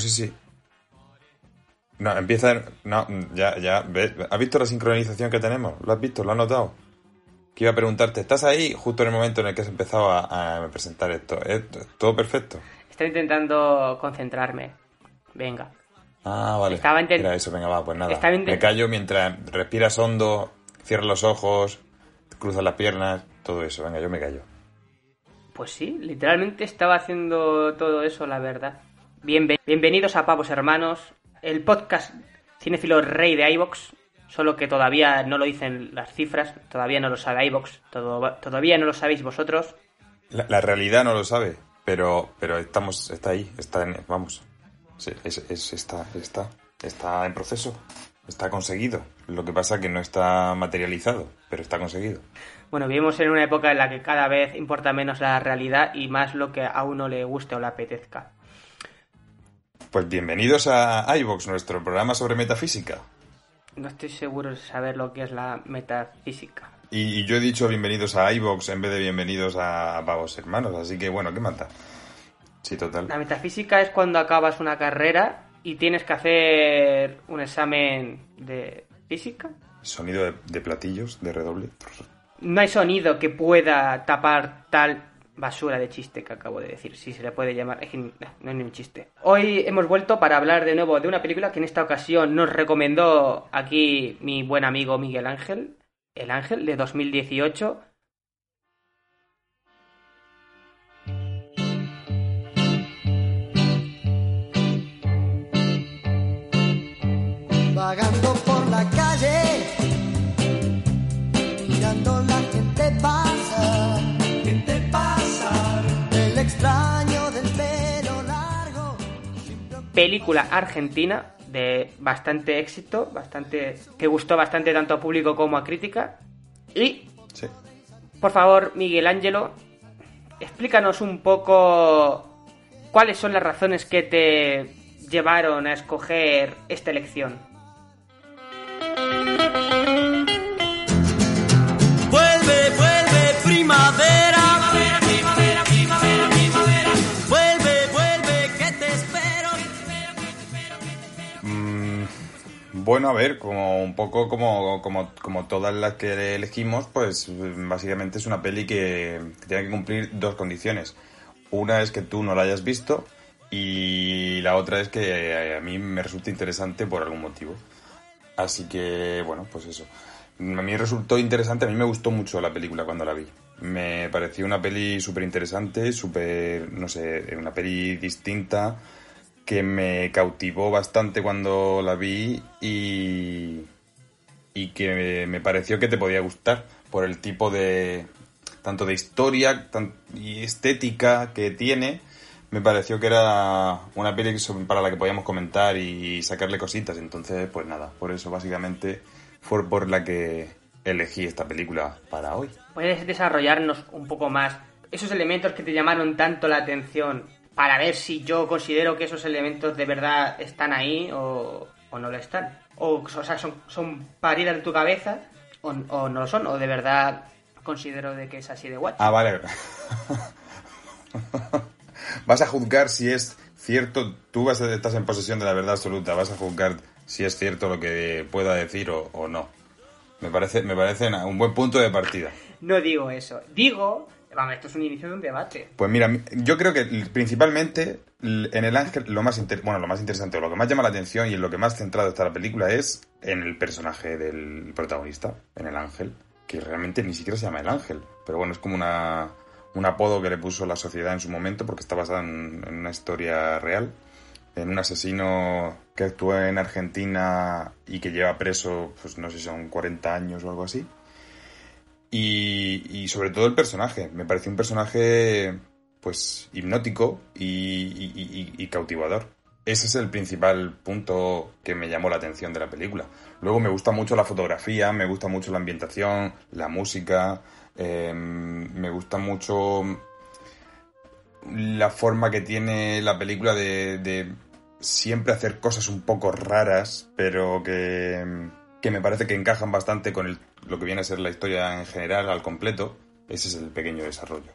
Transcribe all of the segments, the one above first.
No sé si. No, empieza. No, ya, ya. ¿ves? ¿Has visto la sincronización que tenemos? ¿Lo has visto? ¿Lo has notado? Que iba a preguntarte, ¿estás ahí justo en el momento en el que has empezado a, a presentar esto? ¿Es todo perfecto? Estoy intentando concentrarme. Venga. Ah, vale. Estaba Era eso, venga, va, pues nada. Me callo mientras respiras hondo, cierras los ojos, cruzas las piernas, todo eso. Venga, yo me callo. Pues sí, literalmente estaba haciendo todo eso, la verdad. Bienve- bienvenidos a Pavos Hermanos, el podcast cinéfilo rey de iVox, solo que todavía no lo dicen las cifras, todavía no lo sabe todo- todavía no lo sabéis vosotros. La, la realidad no lo sabe, pero, pero estamos, está ahí, está en, vamos. Sí, es, es- está, está, está en proceso, está conseguido. Lo que pasa que no está materializado, pero está conseguido. Bueno, vivimos en una época en la que cada vez importa menos la realidad y más lo que a uno le guste o le apetezca. Pues bienvenidos a iVox, nuestro programa sobre metafísica. No estoy seguro de saber lo que es la metafísica. Y, y yo he dicho bienvenidos a iVox en vez de bienvenidos a, Pavos Hermanos, así que bueno, ¿qué mata? Sí, total. La metafísica es cuando acabas una carrera y tienes que hacer un examen de física. Sonido de, de platillos, de redoble. No hay sonido que pueda tapar tal basura de chiste que acabo de decir, si se le puede llamar. Es que no no es ni un chiste. Hoy hemos vuelto para hablar de nuevo de una película que en esta ocasión nos recomendó aquí mi buen amigo Miguel Ángel. El Ángel de 2018. Película argentina de bastante éxito, bastante que gustó bastante tanto a público como a crítica. Y, Sí. por favor, Miguel Ángelo, explícanos un poco cuáles son las razones que te llevaron a escoger esta elección. Bueno, a ver, como un poco como, como, como todas las que elegimos, pues básicamente es una peli que, tiene que cumplir dos condiciones. Una es que tú no la hayas visto y la otra es que eh, a mí me resulte interesante por algún motivo. Así que, bueno, pues eso. A mí resultó interesante, a mí me gustó mucho la película cuando la vi. Me pareció una peli súper interesante, súper, no sé, una peli distinta que me cautivó bastante cuando la vi y, y que me, pareció que te podía gustar por el tipo de, tanto de historia y estética que tiene. Me pareció que era una peli para la que podíamos comentar y sacarle cositas. Entonces, pues nada, por eso básicamente fue por la que elegí esta película para hoy. ¿Puedes desarrollarnos un poco más esos elementos que te llamaron tanto la atención para ver si yo considero que esos elementos de verdad están ahí o, o no lo están? O, o sea, son, son paridas de tu cabeza o, o no lo son, o de verdad considero de que es así de guay. Ah, vale. vas a juzgar si es cierto, tú vas a, estás en posesión de la verdad absoluta, vas a juzgar si es cierto lo que pueda decir o, o no. Me parece, me parece un buen punto de partida. No digo eso, digo, vamos, esto es un inicio de un debate. Pues mira, yo creo que principalmente en el ángel lo más inter- bueno, lo más interesante o lo que más llama la atención y en lo que más centrado está la película es en el personaje del protagonista, en el ángel, que realmente ni siquiera se llama el ángel, pero bueno, es como una un apodo que le puso la sociedad en su momento porque está basada en, una historia real, en un asesino que actuó en Argentina y que lleva preso, pues no sé si son 40 años o algo así. Y, y sobre todo el personaje. Me pareció un personaje, pues, hipnótico y, y- cautivador. Ese es el principal punto que me llamó la atención de la película. Luego me gusta mucho la fotografía, me gusta mucho la ambientación, la música, eh, me gusta mucho la forma que tiene la película de, de siempre hacer cosas un poco raras, pero que, que me parece que encajan bastante con el- lo que viene a ser la historia en general al completo. Ese es el pequeño desarrollo.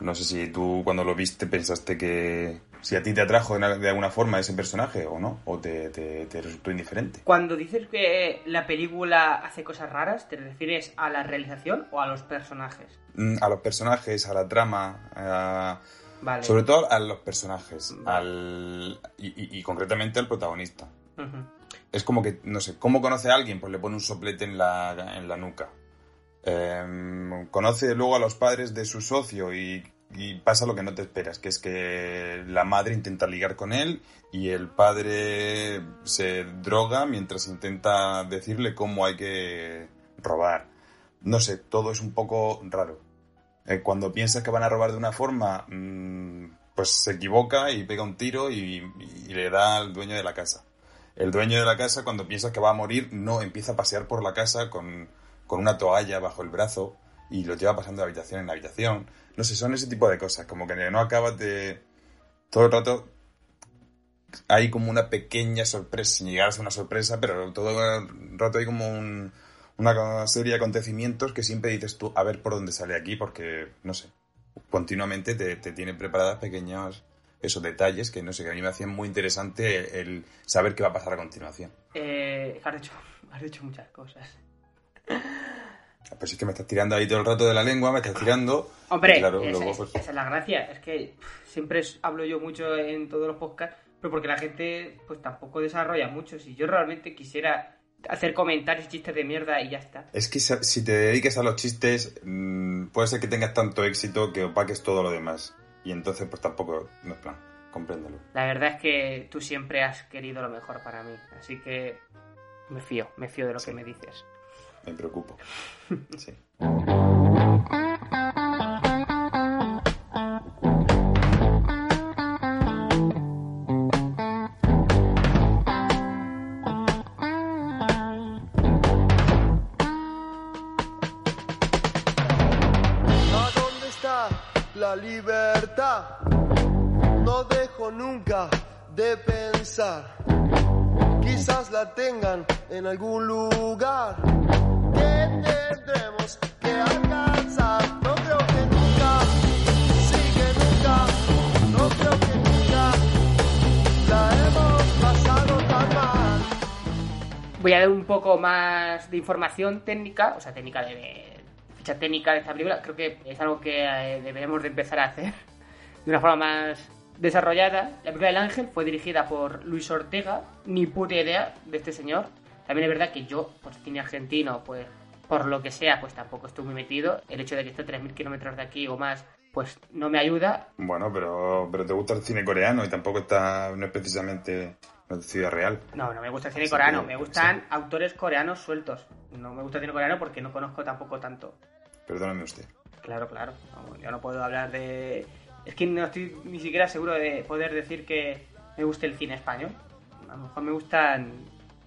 No sé si tú cuando lo viste pensaste que si a ti te atrajo de, alguna forma ese personaje o no, o te, te- te resultó indiferente. Cuando dices que la película hace cosas raras, ¿te refieres a la realización o a los personajes? Mm, A los personajes, a la trama, a- Vale. sobre todo a los personajes, Vale. al, y, y- y concretamente al protagonista. Ujú. Es como que, no sé, ¿cómo conoce a alguien? Pues le pone un soplete en la, en la nuca. Em, conoce luego a los padres de su socio y, pasa lo que no te esperas, que es que la madre intenta ligar con él y el padre se droga mientras intenta decirle cómo hay que robar. No sé, todo es un poco raro. Eh, cuando piensas que van a robar de una forma, mm, pues se equivoca y pega un tiro y le da al dueño de la casa. El dueño de la casa, cuando piensa que va a morir, no empieza a pasear por la casa con, con una toalla bajo el brazo y lo lleva pasando de habitación en habitación. No sé, son ese tipo de cosas, como que no acabas de... Todo el rato hay como una pequeña sorpresa, sin llegar a ser una sorpresa, pero todo el rato hay como un- una serie de acontecimientos que siempre dices tú, a ver por dónde sale aquí, porque, no sé, continuamente te, te tiene preparadas pequeños esos detalles que, no sé, que a mí me hacían muy interesante el saber qué va a pasar a continuación. Eh, has, dicho, has dicho muchas cosas. Pues es que me estás tirando ahí todo el rato de la lengua, me estás tirando. Hombre, claro, esa, luego, pues, esa es la gracia. Es que siempre hablo yo mucho en todos los podcasts, pero porque la gente pues tampoco desarrolla mucho. Si yo realmente quisiera hacer comentarios chistes de mierda y ya está. Es que si si te dediques a los chistes, mm, puede ser que tengas tanto éxito que opaques todo lo demás. Y entonces, pues tampoco, no es plan, compréndelo. La verdad es que tú siempre has querido lo mejor para mí. Así que me fío, me fío de lo Sí. que me dices. Me preocupo. Sí. En algún lugar que tendremos que alcanzar. No creo que nunca, sí que nunca, no creo que nunca la hemos pasado tan mal. Voy a dar un poco más de información técnica, o sea, técnica de, ficha técnica de esta película. Creo que es algo que eh, debemos de empezar a hacer de una forma más desarrollada. La película del ángel fue dirigida por Luis Ortega, ni puta idea de este señor. También es verdad que yo, por cine argentino, pues por lo que sea, pues tampoco estoy muy metido. El hecho de que esté a 3.000 kilómetros de aquí o más, pues no me ayuda. Bueno, pero, pero te gusta el cine coreano y tampoco está, no es precisamente una ciudad real. No, no me gusta el cine coreano, me gustan autores coreanos sueltos. No me gusta el cine coreano porque no conozco tampoco tanto. Perdóname usted. Claro, claro. Vamos, yo no puedo hablar de... Es que no estoy ni siquiera seguro de poder decir que me guste el cine español. A lo mejor me gustan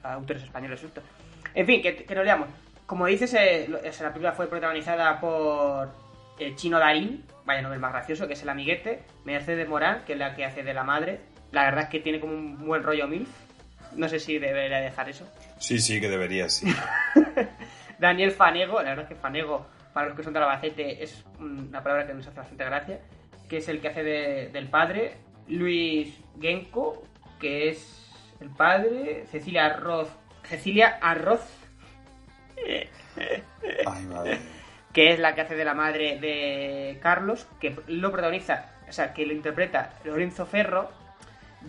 autores españoles sueltos. En fin, que, que nos leamos. Como dices, eh, la película fue protagonizada por el Chino Darín, vaya nombre más gracioso, que es el amiguete, Mercedes Morán, que es la que hace de la madre. La verdad es que tiene como un buen rollo MILF. No sé si debería dejar eso. Sí, sí, que deberías, sí. Daniel Fanego, la verdad es que Fanego, para los que son de Albacete, es una palabra que nos hace bastante gracia, que es el que hace de- del padre. Luis Genko, que es el padre. Cecilia Arroz. Cecilia Arroz, Ay, madre. que es la que hace de la madre de Carlos, que lo protagoniza, o sea, que lo interpreta Lorenzo Ferro.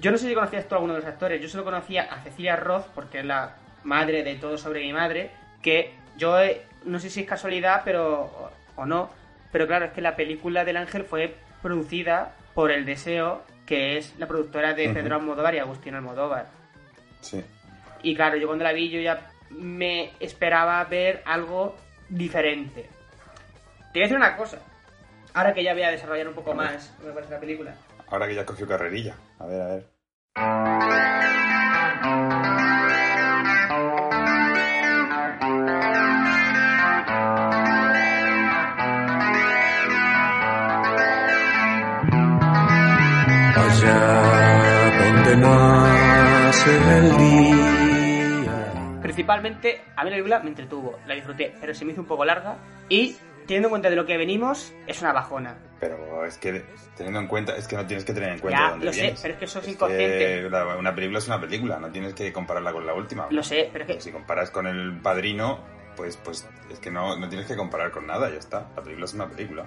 Yo no sé si conocías tú a alguno de los actores, yo solo conocía a Cecilia Roth, porque es la madre de todo sobre mi madre, que yo eh, no sé si es casualidad, pero o, no, pero claro, es que la película del ángel fue producida por El Deseo, que es la productora de. Pedro Almodóvar y Agustín Almodóvar. Sí. Y claro, yo cuando la vi yo ya me esperaba ver algo diferente. Te voy a decir una cosa. Ahora que ya voy a desarrollar un poco más me parece la película. Ahora que ya cogió carrerilla. A ver, a ver. Allá donde nace el día. Principalmente, a mí la película me entretuvo, la disfruté, pero se me hizo un poco larga y teniendo en cuenta de lo que venimos, es una bajona. Pero es que, teniendo en cuenta, es que no tienes que tener en cuenta Ya, dónde lo sé, vienes. pero es que eso es que inconsciente. la- una película es una película, no tienes que compararla con la última. Lo sé, pero es que Si comparas con El Padrino, pues, pues es que no, no tienes que comparar con nada, ya está. La película es una película.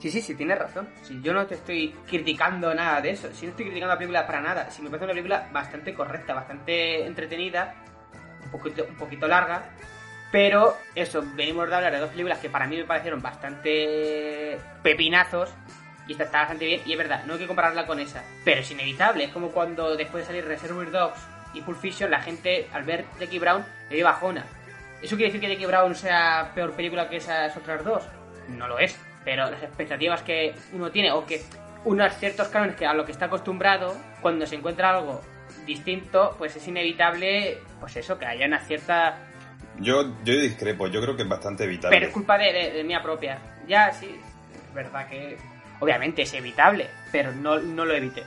Sí, sí, sí, tienes razón. Si yo no te estoy criticando nada de eso, si no estoy criticando la película para nada, si me parece una película bastante correcta, bastante entretenida, un poquito, un poquito larga, pero eso, venimos de hablar de dos películas que para mí me parecieron bastante pepinazos, y esta está bastante bien, y es verdad, no hay que compararla con esa, pero es inevitable, es como cuando después de salir Reservoir Dogs y Pulp Fiction, la gente al ver Jackie Brown le dio bajona. ¿Eso quiere decir que Jackie Brown sea peor película que esas otras dos? No lo es. Pero las expectativas que uno tiene, o que unos ciertos cánones que a lo que está acostumbrado, cuando se encuentra algo distinto, pues es inevitable, pues eso, que haya una cierta... Yo, yo discrepo, yo creo que es bastante evitable. Pero es culpa de, de- de mía propia. Ya, sí, es verdad que... Obviamente es evitable, pero no, no lo evité.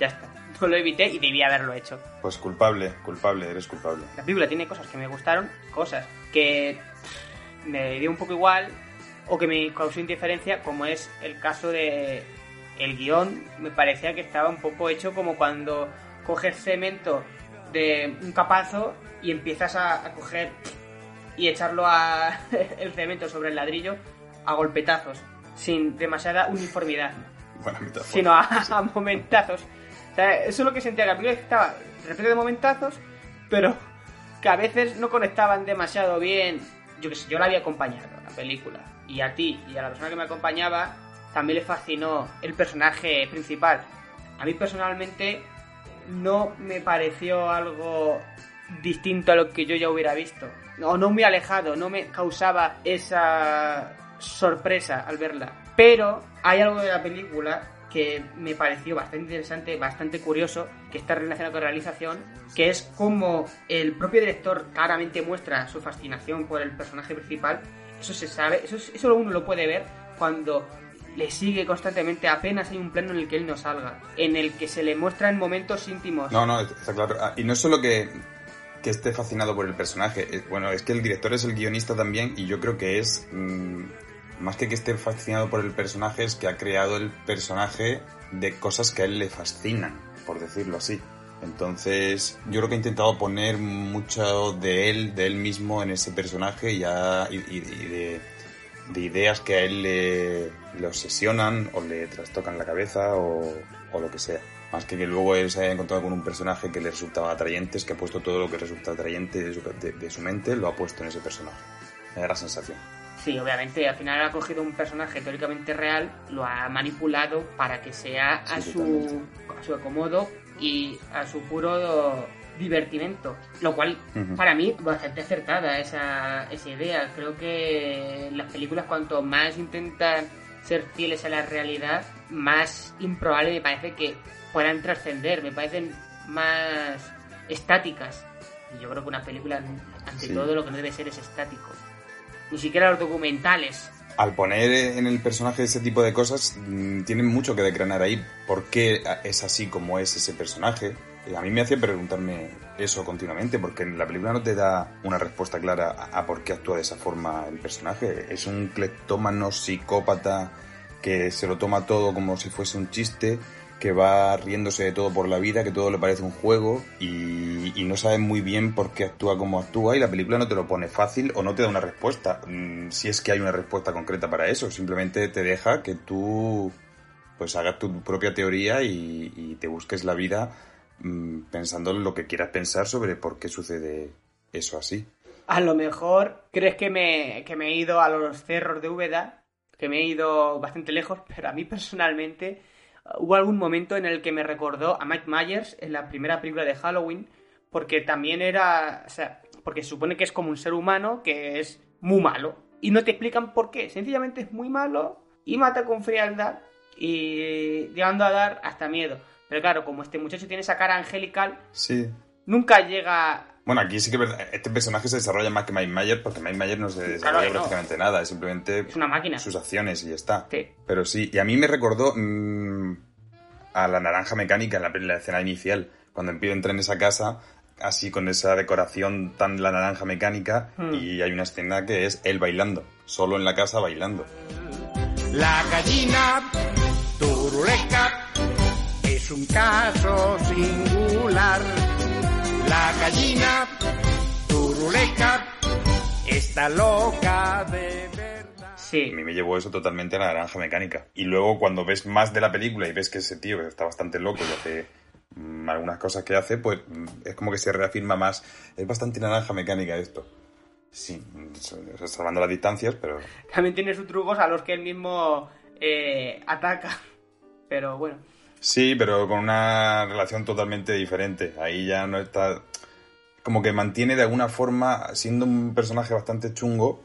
Ya está. No lo evité y debía haberlo hecho. Pues culpable, culpable, eres culpable. La película tiene cosas que me gustaron, cosas que me dio un poco igual o que me causó indiferencia, como es el caso de el guion. Me parecía que estaba un poco hecho como cuando coges cemento de un capazo y empiezas a, a coger y echarlo a el cemento sobre el ladrillo a golpetazos, sin demasiada uniformidad Buena sino a, a momentazos. O sea, eso es lo que sentía que la película estaba repleto de momentazos, pero que a veces no conectaban demasiado bien. Yo que sé, yo la había acompañado, la película. Y a ti y a la persona que me acompañaba también le fascinó el personaje principal. A mí personalmente no me pareció algo distinto a lo que yo ya hubiera visto. O no muy alejado, no me causaba esa sorpresa al verla. Pero hay algo de la película que me pareció bastante interesante, bastante curioso, que está relacionado con la realización, que es como el propio director claramente muestra su fascinación por el personaje principal. Eso se sabe, eso, es- eso uno lo puede ver cuando le sigue constantemente, apenas hay un plano en el que él no salga, en el que se le muestran momentos íntimos. No, no, está claro. Ah, Y no solo que, que esté fascinado por el personaje. eh, Bueno, es que el director es el guionista también y yo creo que es... mm, más que que esté fascinado por el personaje, es que ha creado el personaje de cosas que a él le fascinan, por decirlo así. Entonces, yo creo que ha intentado poner mucho de él, de él mismo en ese personaje y, ha- y- y- de, de ideas que a él le, le obsesionan o le trastocan la cabeza o, o lo que sea. Más que que luego él se haya encontrado con un personaje que le resultaba atrayente, es que ha puesto todo lo que resulta atrayente de su, de- de su mente, lo ha puesto en ese personaje. Me da la sensación. Sí, obviamente, al final ha cogido un personaje teóricamente real, lo ha manipulado para que sea a, Sí, su, totalmente. a su acomodo y a su puro divertimento. Lo cual, para mí, bastante acertada esa, esa idea. Creo que las películas, cuanto más intentan ser fieles a la realidad, más improbable me parece que puedan trascender, me parecen más estáticas. Y yo creo que una película, ante Sí. todo, lo que no debe ser es estático. Ni siquiera los documentales. Al poner en el personaje ese tipo de cosas, mm, tienen mucho que decranar ahí. ¿Por qué es así como es ese personaje? A mí me hace preguntarme eso continuamente, porque en la película no te da una respuesta clara a, a por qué actúa de esa forma el personaje. Es un cleptómano psicópata que se lo toma todo como si fuese un chiste, que va riéndose de todo por la vida, que todo le parece un juego y, y no sabe muy bien por qué actúa como actúa y la película no te lo pone fácil o no te da una respuesta. Mm, Si es que hay una respuesta concreta para eso, simplemente te deja que tú pues hagas tu propia teoría y, te busques la vida mm, pensando en lo que quieras pensar sobre por qué sucede eso así. A lo mejor crees que me, que me he ido a los cerros de Úbeda, que me he ido bastante lejos, pero a mí personalmente hubo algún momento en el que me recordó a Mike Myers en la primera película de Halloween, porque también era, o sea, porque se supone que es como un ser humano que es muy malo, y no te explican por qué, sencillamente es muy malo y mata con frialdad y llegando a dar hasta miedo. Pero claro, como este muchacho tiene esa cara angelical, Sí. nunca llega Bueno, aquí sí que este personaje se desarrolla más que Mike Myers porque Mike Myers no se desarrolla Claro que no. prácticamente nada, es simplemente es una máquina. sus acciones y ya está. Sí. Pero sí, y a mí me recordó mm, a la naranja mecánica en la, en la escena inicial, cuando empiezo a entrar en esa casa, así con esa decoración tan la naranja mecánica Hmm. y hay una escena que es él bailando, solo en la casa bailando. La gallina turuleca es un caso singular. La gallina turuleca está loca de verdad. Sí. A mí me llevó eso totalmente a la naranja mecánica. Y luego cuando ves más de la película y ves que ese tío está bastante loco y hace mm, algunas cosas que hace, pues mm, es como que se reafirma más. Es bastante naranja mecánica esto. Sí, salvando las distancias, pero También tiene sus trucos a los que él mismo eh, ataca. Pero bueno. Sí, pero con una relación totalmente diferente. Ahí ya no está. Como que mantiene de alguna forma, siendo un personaje bastante chungo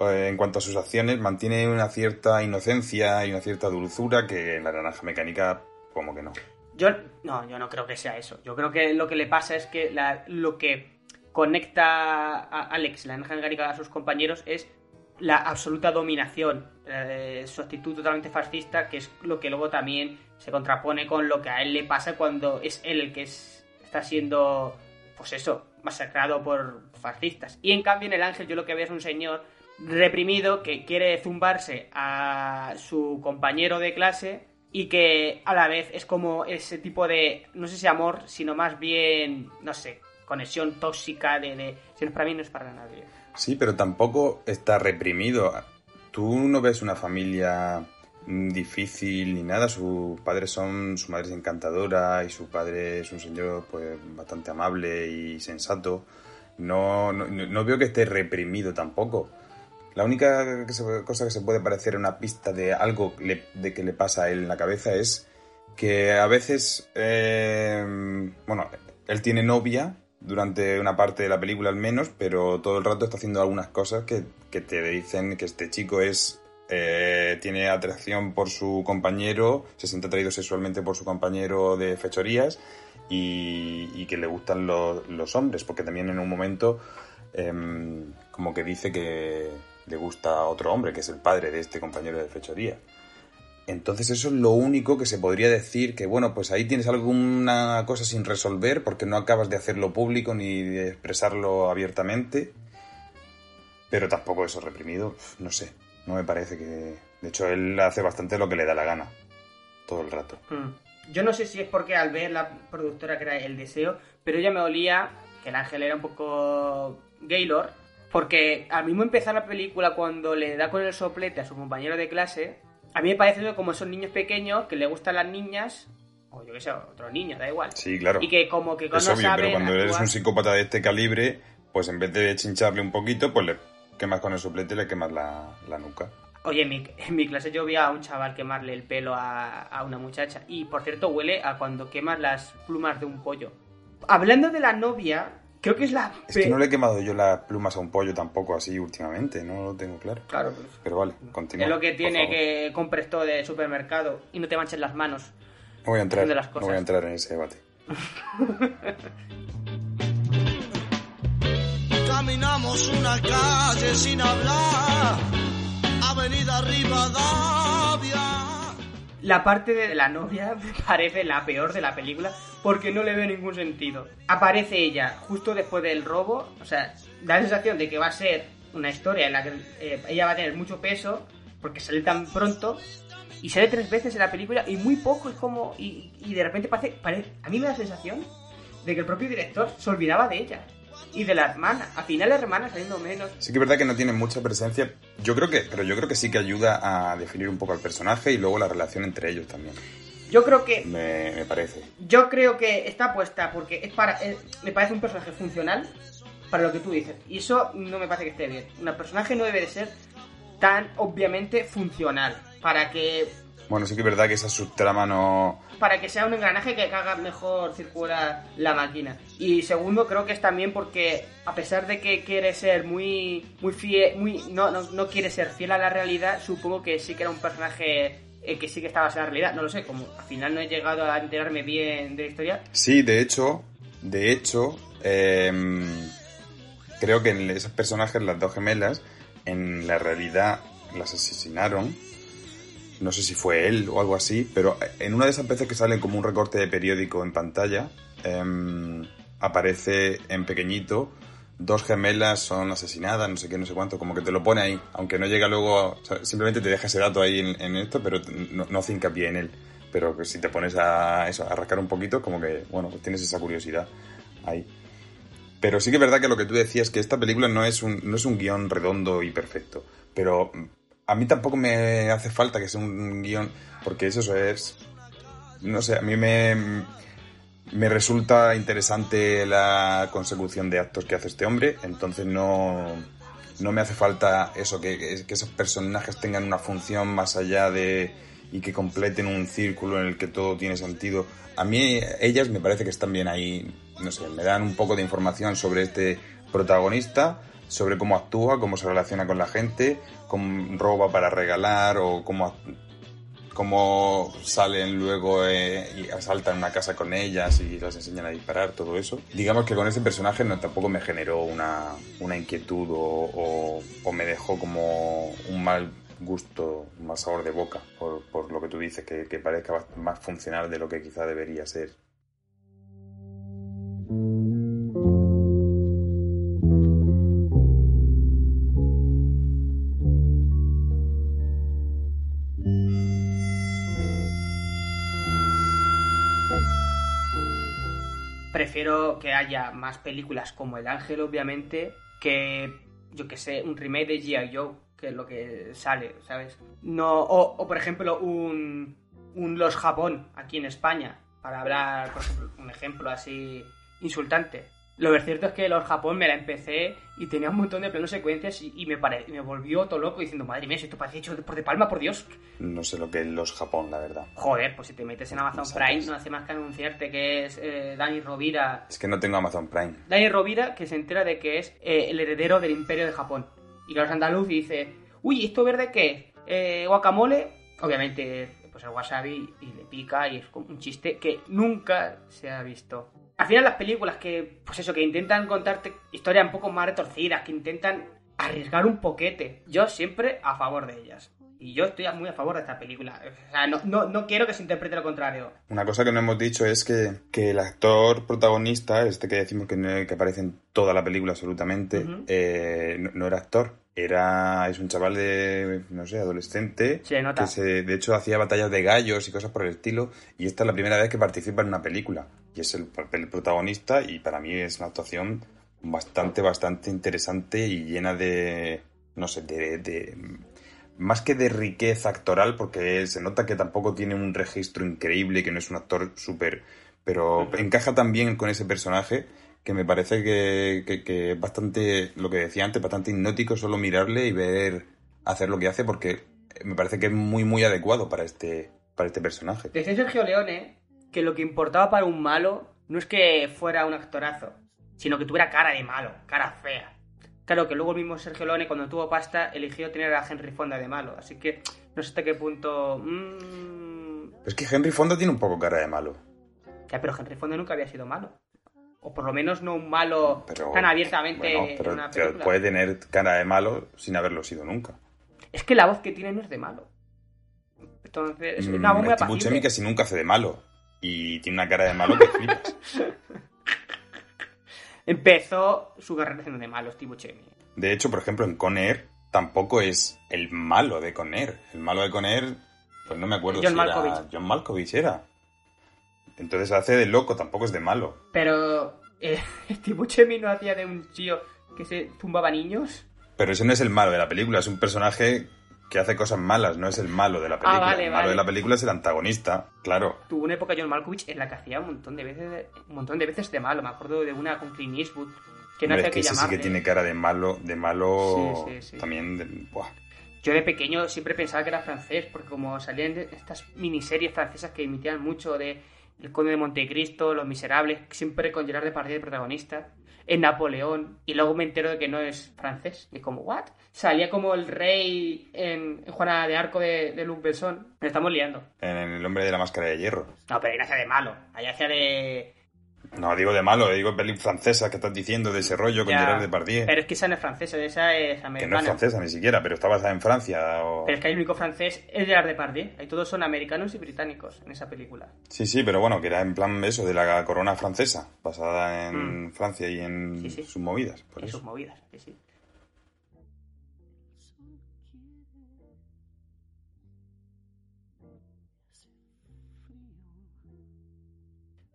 eh, en cuanto a sus acciones, mantiene una cierta inocencia y una cierta dulzura que en la naranja mecánica, como que no. Yo no, yo no creo que sea eso. Yo creo que lo que le pasa es que la- lo que conecta a Alex, la naranja mecánica, a sus compañeros es la absoluta dominación, eh, su actitud totalmente fascista, que es lo que luego también se contrapone con lo que a él le pasa cuando es él el que es- está siendo, pues eso, masacrado por fascistas. Y en cambio en el ángel yo lo que veo es un señor reprimido que quiere zumbarse a su compañero de clase y que a la vez es como ese tipo de, no sé si amor, sino más bien, no sé, conexión tóxica de, de si no es para mí no es para nadie. Sí, pero tampoco está reprimido. Tú no ves una familia difícil ni nada. Sus padres son, su madre es encantadora y su padre es un señor pues bastante amable y sensato. No, no, no veo que esté reprimido tampoco. La única cosa que se puede parecer a una pista de algo de que le pasa a él en la cabeza es que a veces, eh, bueno, él tiene novia durante una parte de la película al menos, pero todo el rato está haciendo algunas cosas que, que te dicen que este chico es eh, tiene atracción por su compañero, se siente atraído sexualmente por su compañero de fechorías y, y que le gustan los, hombres, porque también en un momento em, como que dice que le gusta otro hombre, que es el padre de este compañero de fechoría. Entonces eso es lo único que se podría decir que, bueno, pues ahí tienes alguna cosa sin resolver porque no acabas de hacerlo público ni de expresarlo abiertamente. Pero tampoco eso reprimido, no sé, no me parece que... De hecho, él hace bastante lo que le da la gana, todo el rato. Mm. Yo no sé si es porque al ver la productora que era El Deseo, pero ella me olía que el ángel era un poco Gaylord, porque al mismo empezar la película, cuando le da con el soplete a su compañero de clase, a mí me parece como esos niños pequeños que le gustan las niñas, o yo que sé, otros niños, da igual. Sí, claro. Y que como que no Es obvio, pero cuando eres un psicópata de este calibre, pues en vez de chincharle un poquito, pues le quemas con el soplete y le quemas la, la nuca. Oye, en mi, en mi clase yo vi a un chaval quemarle el pelo a, a una muchacha. Y por cierto, huele a cuando quemas las plumas de un pollo. Hablando de la novia, creo que es la. Es que no le he quemado yo las plumas a un pollo tampoco así últimamente, no lo tengo claro. Claro, pues, Pero vale, continúa. es lo que tiene que compres todo de supermercado y no te manches las manos. No voy a entrar, no voy a entrar en ese debate. Caminamos una calle sin hablar, Avenida Rivadavia. La parte de la novia me parece la peor de la película porque no le veo ningún sentido. Aparece ella justo después del robo, o sea, da la sensación de que va a ser una historia en la que eh, ella va a tener mucho peso porque sale tan pronto y sale tres veces en la película y muy poco es como y, de repente parece, pare- a mí me da la sensación de que el propio director se olvidaba de ella y de la hermana. Al final la hermana saliendo menos. Sí que es verdad que no tiene mucha presencia. Yo creo que, pero yo creo que sí que ayuda a definir un poco al personaje y luego la relación entre ellos también. Yo creo que Me, me parece. Yo creo que está puesta porque es para. eh, me parece un personaje funcional para lo que tú dices. Y eso no me parece que esté bien. Un personaje no debe de ser tan obviamente funcional. Para que. Bueno, sí que es verdad que esa subtrama no. Para que sea un engranaje que haga mejor circular la máquina. Y segundo, creo que es también porque, a pesar de que quiere ser muy. muy fiel. Muy, no, no, no quiere ser fiel a la realidad, supongo que sí que era un personaje eh, que sí que estaba basado en la realidad. No lo sé, como al final no he llegado a enterarme bien de la historia. Sí, de hecho, de hecho, em, creo que en esos personajes, las dos gemelas, en la realidad las asesinaron. No sé si fue él o algo así, pero en una de esas veces que salen como un recorte de periódico en pantalla, em, aparece en pequeñito, dos gemelas son asesinadas, no sé qué, no sé cuánto, como que te lo pone ahí, aunque no llega luego, simplemente te deja ese dato ahí en, esto, pero no, no hace hincapié en él. Pero si te pones a eso, a rascar un poquito, como que, bueno, pues tienes esa curiosidad ahí. Pero sí que es verdad que lo que tú decías, que esta película no es un, no es un guion redondo y perfecto. Pero a mí tampoco me hace falta que sea un guion, porque eso es... No sé, a mí me, me resulta interesante la consecución de actos que hace este hombre, entonces no, no me hace falta eso, que, que- esos personajes tengan una función más allá de y que completen un círculo en el que todo tiene sentido. A mí ellas me parece que están bien ahí, no sé, me dan un poco de información sobre este protagonista, sobre cómo actúa, cómo se relaciona con la gente, cómo roba para regalar o cómo cómo salen luego eh, y asaltan una casa con ellas y las enseñan a disparar, todo eso. Digamos que con ese personaje no tampoco me generó una, una inquietud o, o- me dejó como un mal gusto, un mal sabor de boca, por, por lo que tú dices, que, que parezca más funcional de lo que quizá debería ser. Prefiero que haya más películas como El Ángel, obviamente, que, yo que sé, un remake de G.I. Joe, que es lo que sale, ¿sabes? No, o, por ejemplo, un, un Los Japón aquí en España, para hablar, por ejemplo, un ejemplo así insultante. Lo cierto es que Los Japón me la empecé y tenía un montón de planos secuencias y, y me, pare- y me volvió todo loco diciendo, madre mía, si esto parece hecho por De Palma, por Dios. No sé lo que es los Japón, la verdad. Joder, pues si te metes en Amazon. Prime no hace más que anunciarte que es eh, Dani Rovira Es que no tengo Amazon Prime. Dani Rovira que se entera de que es eh, el heredero del imperio de Japón. Y los andaluz y dice, uy, ¿esto verde qué es? Eh, ¿Guacamole? Obviamente, pues el wasabi y le pica y es como un chiste que nunca se ha visto. Al final las películas que, pues eso, que intentan contarte historias un poco más retorcidas, que intentan arriesgar un poquete. Yo siempre a favor de ellas. Y yo estoy muy a favor de esta película. O sea, no, no, no quiero que se interprete lo contrario. Una cosa que no hemos dicho es que, que el actor protagonista, este que decimos que, no- que aparece en toda la película absolutamente, eh, no, no era actor. Era, es un chaval de, no sé, adolescente. Se nota. Que se, de hecho hacía batallas de gallos y cosas por el estilo. Y esta es la primera vez que participa en una película. Y es el papel protagonista y para mí es una actuación bastante, bastante interesante y llena de, no sé, de, de- más que de riqueza actoral, porque se nota que tampoco tiene un registro increíble, que no es un actor súper... Pero encaja tan bien con ese personaje que me parece que, que, que es bastante, lo que decía antes, bastante hipnótico solo mirarle y ver hacer lo que hace, porque me parece que es muy, muy adecuado para este, para este personaje. Decía Sergio Leone que lo que importaba para un malo no es que fuera un actorazo, sino que tuviera cara de malo, cara fea. Claro que luego el mismo Sergio Leone, cuando tuvo pasta, eligió tener a Henry Fonda de malo. Así que no sé hasta qué punto. mm, Es que Henry Fonda tiene un poco cara de malo. Ya, pero Henry Fonda nunca había sido malo. O por lo menos no un malo Pero, tan abiertamente bueno, en pero una te- película. puede tener cara de malo sin haberlo sido nunca. Es que la voz que tiene no es de malo. Entonces, es una voz muy Mm, Steve Buscemi apacible. casi nunca hace de malo. Y tiene una cara de malo que flipas. Empezó su carrera haciendo de malo, Steve Buscemi. De hecho, por ejemplo, en Con Air tampoco es el malo de Con Air. El malo de Con Air, pues no me acuerdo John si Malkovich. era John Malkovich era. Entonces hace de loco, tampoco es de malo. Pero eh, Steve Buscemi no hacía de un tío que se zumbaba niños. Pero ese no es el malo de la película, es un personaje que hace cosas malas, no es el malo de la película. Ah, vale, el malo vale. de la película es el antagonista, claro. Tuvo una época John Malkovich en la que hacía un montón de veces un montón de veces de malo. Me acuerdo de una con Clint Eastwood que no Hombre, hacía es que que ese sí que tiene cara de malo, de malo Sí, sí, sí. también. de- buah. Yo de pequeño siempre pensaba que era francés porque como salían estas miniseries francesas que emitían mucho de El Conde de Montecristo, Los Miserables, siempre con Gerard Depardieu de protagonista, en Napoleón, y luego me entero de que no es francés. Y como, ¿what? Salía como el rey en, en Juana de Arco de, de Luc Besson. Me estamos liando. En El hombre de la máscara de hierro. No, pero ahí no hacía de malo. Allá hacía de... No, digo de malo, digo peli francesa que estás diciendo de ese rollo con Ya. Gerard Depardieu. Pero es que esa no es francesa, esa es Que no americana. es francesa ni siquiera, pero está basada en Francia. o- Pero es que el único francés es Gerard Depardieu. Ahí todos son americanos y británicos en esa película. Sí, sí, pero bueno, que era en plan eso, de la corona francesa, basada en Francia y en Mm. Sí, sí. sus movidas. En sus movidas, sí, sí.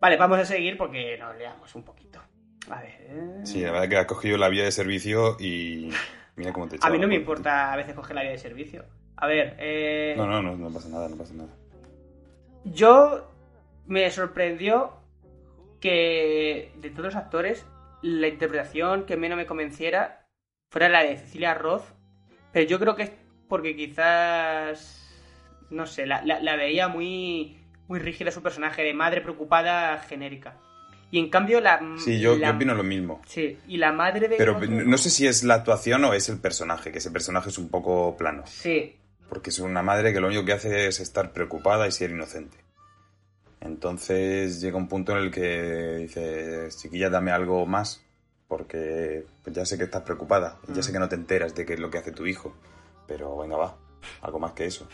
Vale, vamos a seguir porque nos leamos un poquito. A ver. Sí, la verdad que has cogido la vía de servicio y mira cómo te A mí no me por- importa a veces coger la vía de servicio. A ver, eh, No, no, no, no pasa nada, no pasa nada. yo me sorprendió que de todos los actores la interpretación que menos me convenciera fuera la de Cecilia Roth, pero yo creo que es porque quizás no sé, la, la- la veía muy muy rígida su personaje de madre preocupada genérica. Y en cambio la Sí, yo, la- yo opino lo mismo. Sí, y la madre de Pero no sé si es la actuación o es el personaje, que ese personaje es un poco plano. Sí, Porque es una madre que lo único que hace es estar preocupada y ser inocente. Entonces llega un punto en el que dice, chiquilla, dame algo más, porque pues ya sé que estás preocupada, ya sé que no te enteras de qué es lo que hace tu hijo, pero venga, va, algo más que eso.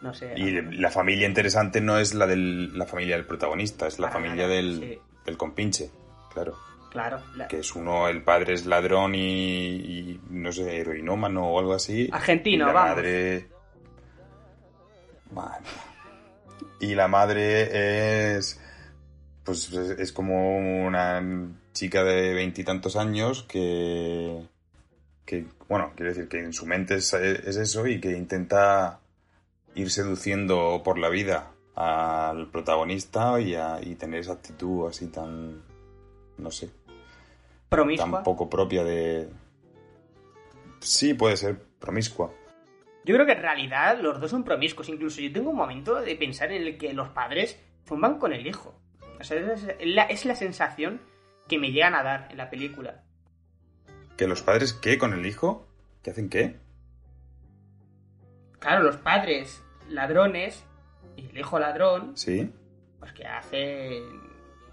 No sé. Y la familia interesante no es la de la familia del protagonista, es la familia del, sí. del compinche, claro. Claro, la- Que es uno, el padre es ladrón y, y, no sé, heroinómano o algo así. Argentino, y la vamos. madre. Mía. Y la madre es. Pues es, es como una chica de veintitantos años que. que, bueno, quiero decir que en su mente es, es eso y que intenta ir seduciendo por la vida al protagonista y, a- y tener esa actitud así tan. no sé, promiscua. tan poco propia de... Sí, puede ser promiscua. Yo creo que en realidad los dos son promiscuos. Incluso yo tengo un momento de pensar en el que los padres zumban con el hijo. O sea, es la, es la sensación que me llegan a dar en la película. ¿Que los padres qué con el hijo? ¿Que hacen qué? Claro, los padres ladrones y el hijo ladrón, Sí. pues que hacen,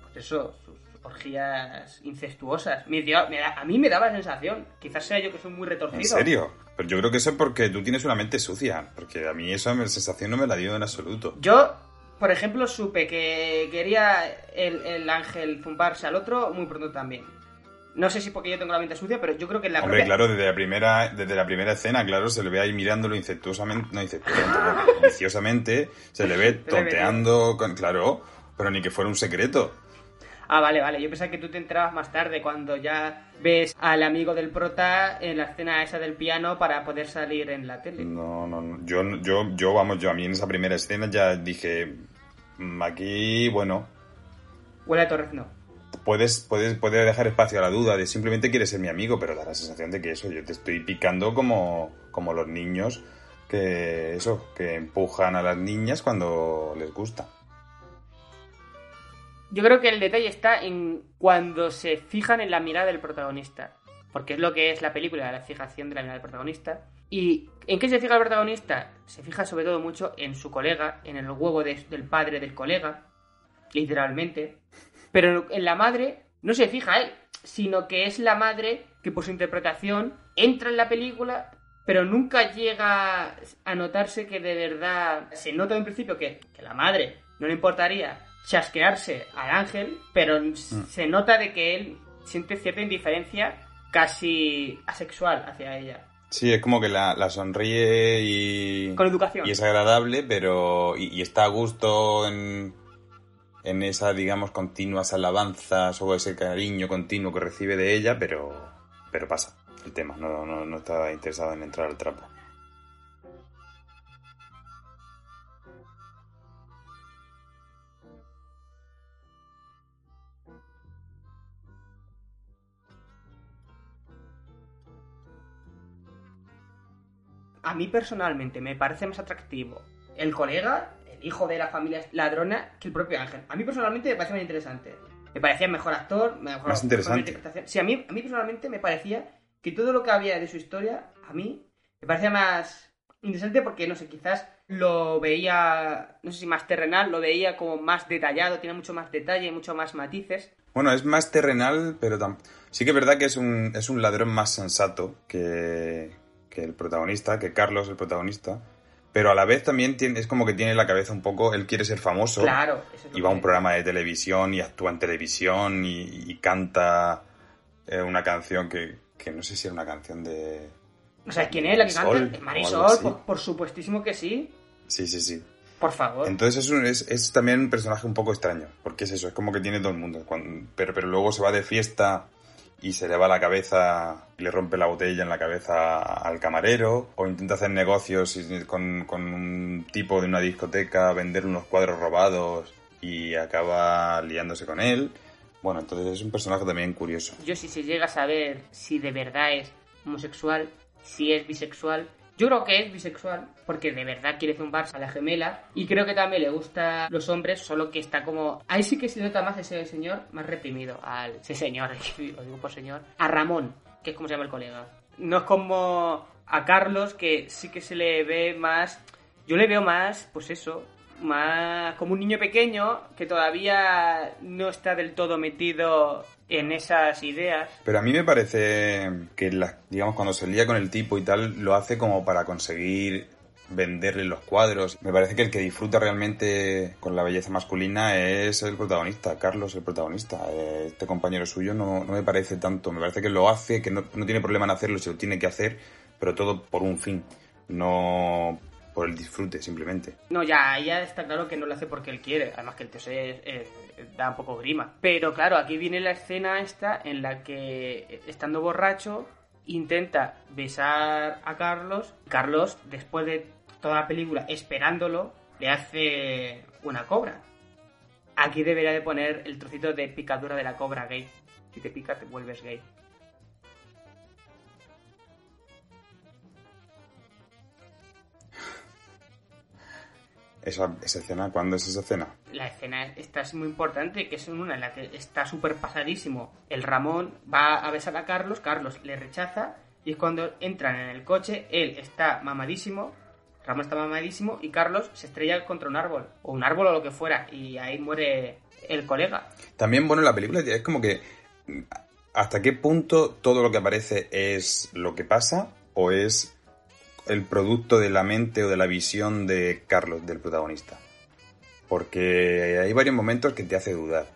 pues eso, sus orgías incestuosas. Me dio- me da- a mí me daba la sensación, quizás sea yo que soy muy retorcido. ¿En serio? Pero yo creo que eso es porque tú tienes una mente sucia. Porque a mí esa sensación no me la dio en absoluto. Yo, por ejemplo, supe que quería el, el ángel zumbarse al otro muy pronto también. No sé si porque yo tengo la mente sucia, pero yo creo que en la Hombre, propia... claro, desde la primera, desde la primera escena, claro, se le ve ahí mirándolo incestuosamente, no incestuosamente, viciosamente, se le ve tonteando, con, claro, pero ni que fuera un secreto. Ah, vale, vale. Yo pensaba que tú te enterabas más tarde cuando ya ves al amigo del prota en la escena esa del piano para poder salir en la tele. No, no, no. Yo, yo, yo, vamos, yo a mí en esa primera escena ya dije, "Mm, aquí, bueno, Huele a Torrezno. Puedes, puedes, puede dejar espacio a la duda de simplemente quieres ser mi amigo, pero da la sensación de que eso, yo te estoy picando como, como los niños que, eso, que empujan a las niñas cuando les gusta. Yo creo que el detalle está en cuando se fijan en la mirada del protagonista. Porque es lo que es la película, la fijación de la mirada del protagonista. ¿Y en qué se fija el protagonista? Se fija sobre todo mucho en su colega, en el huevo de- del padre del colega, literalmente. Pero en la madre no se fija él, sino que es la madre que por su interpretación entra en la película, pero nunca llega a notarse que de verdad se nota en principio que, que la madre no le importaría chasquearse al ángel, pero se nota de que él siente cierta indiferencia casi asexual hacia ella. Sí, es como que la, la sonríe y... Con educación. Y es agradable, pero... Y, y está a gusto en, en esa, digamos, continuas alabanzas o ese cariño continuo que recibe de ella, pero... Pero pasa el tema, no, no, no está interesado en entrar al trapo. A mí personalmente me parece más atractivo el colega, hijo de la familia ladrona, que el propio Ángel. A mí personalmente me parece más interesante. Me parecía mejor actor, mejor Más interesante. mejor. Sí, a mí, a mí personalmente me parecía que todo lo que había de su historia, a mí, me parecía más interesante porque, no sé, quizás lo veía, no sé si más terrenal, lo veía como más detallado, tiene mucho más detalle, mucho más matices. Bueno, es más terrenal, pero sí que es verdad que es un, es un ladrón más sensato que, que el protagonista, que Carlos, el protagonista. Pero a la vez también tiene, es como que tiene la cabeza un poco, él quiere ser famoso. Claro, eso es lo Y va a un programa de televisión y actúa en televisión y, y canta eh, una canción que, que no sé si era una canción de... O sea, ¿quién es la que canta? Marisol, así. por, por supuestísimo que sí. Sí, sí, sí. Por favor. Entonces es, un- es, es también un personaje un poco extraño, porque es eso, es como que tiene todo el mundo. Cuando- pero, pero luego se va de fiesta y se le va la cabeza, y le rompe la botella en la cabeza al camarero, o intenta hacer negocios con, con un tipo de una discoteca, vender unos cuadros robados y acaba liándose con él. Bueno, entonces es un personaje también curioso. Yo si se llega a saber si de verdad es homosexual, si es bisexual, yo creo que es bisexual, porque de verdad quiere zumbarse a la gemela, y creo que también le gusta los hombres, solo que está como... Ahí sí que se nota más ese señor, más reprimido, al... Ese señor, lo digo por señor, a Ramón, que es como se llama el colega. No es como a Carlos, que sí que se le ve más... Yo le veo más, pues eso, más como un niño pequeño que todavía no está del todo metido en esas ideas. Pero a mí me parece que, la- digamos, cuando se lía con el tipo y tal, lo hace como para conseguir venderle los cuadros. Me parece que el que disfruta realmente con la belleza masculina es el protagonista, Carlos, el protagonista. Eh, Este compañero suyo no, no me parece tanto. Me parece que lo hace, que no, no tiene problema en hacerlo, se lo tiene que hacer, pero todo por un fin, no por el disfrute, simplemente. No, ya, ya está claro que no lo hace porque él quiere. Además que el tío se eh, da un poco grima. Pero claro, aquí viene la escena esta en la que, eh, estando borracho, intenta besar a Carlos. Carlos, después de toda la película esperándolo, le hace una cobra. Aquí debería de poner el trocito de picadura de la cobra gay. Si te pica, te vuelves gay. Esa, esa escena, ¿cuándo es esa escena? la escena esta es muy importante, que es una en la que está súper pasadísimo. El Ramón va a besar a Carlos, Carlos le rechaza, y es cuando entran en el coche, él está mamadísimo, Ramón está mamadísimo, y Carlos se estrella contra un árbol, o un árbol o lo que fuera, y ahí muere el colega. También, bueno, la película es como que hasta qué punto todo lo que aparece es lo que pasa o es el producto de la mente o de la visión de Carlos, del protagonista. Porque hay varios momentos que te hace dudar,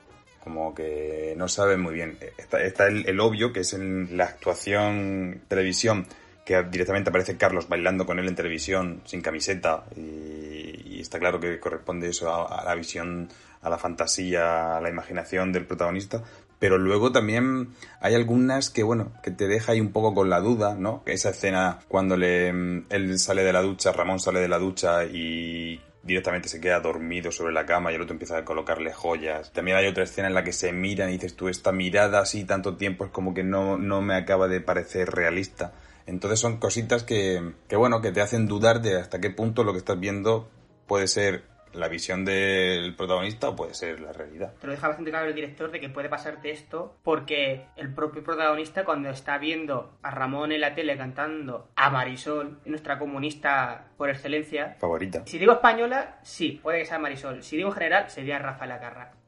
como que no sabes muy bien. Está, el, obvio, que es en la actuación televisión, que directamente aparece Carlos bailando con él en televisión sin camiseta y, está claro que corresponde eso a la visión, a la fantasía, a la imaginación del protagonista. Pero luego también hay algunas que, bueno, que te deja ahí un poco con la duda, ¿no? Esa escena cuando le, él sale de la ducha, Ramón sale de la ducha y directamente se queda dormido sobre la cama y el otro empieza a colocarle joyas. También hay otra escena en la que se miran y dices tú, esta mirada así tanto tiempo es como que no, no me acaba de parecer realista. Entonces son cositas que, que, bueno, que te hacen dudar de hasta qué punto lo que estás viendo puede ser la visión del protagonista o puede ser la realidad. Te lo deja bastante claro el director de que puede pasarte esto porque el propio protagonista cuando está viendo a Ramón en la tele cantando a Marisol, nuestra comunista por excelencia, Favorita. Si digo española, sí, puede que sea Marisol. Si digo en general, sería Rafael Acarra.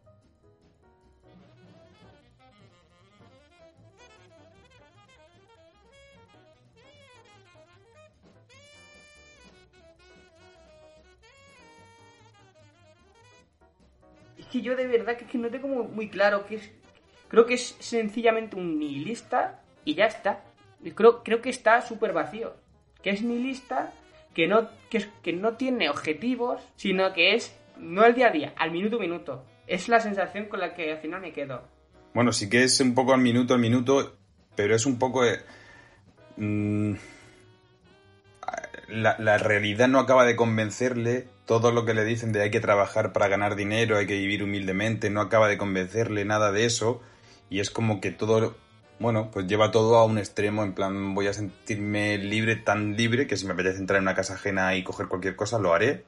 Que yo de verdad que, es que no tengo muy, claro que es... Creo que es sencillamente un nihilista y ya está. Creo, creo que está súper vacío. Que es nihilista, que no, que, es- que no tiene objetivos, sino que es no al día a día, al minuto a minuto. Es la sensación con la que al final me quedo. Bueno, sí que es un poco al minuto al minuto, pero es un poco... eh, mm, la realidad no acaba de convencerle, todo lo que le dicen de hay que trabajar para ganar dinero, hay que vivir humildemente, no acaba de convencerle nada de eso, y es como que todo, bueno, pues lleva todo a un extremo, en plan voy a sentirme libre, tan libre, que si me apetece entrar en una casa ajena y coger cualquier cosa, lo haré,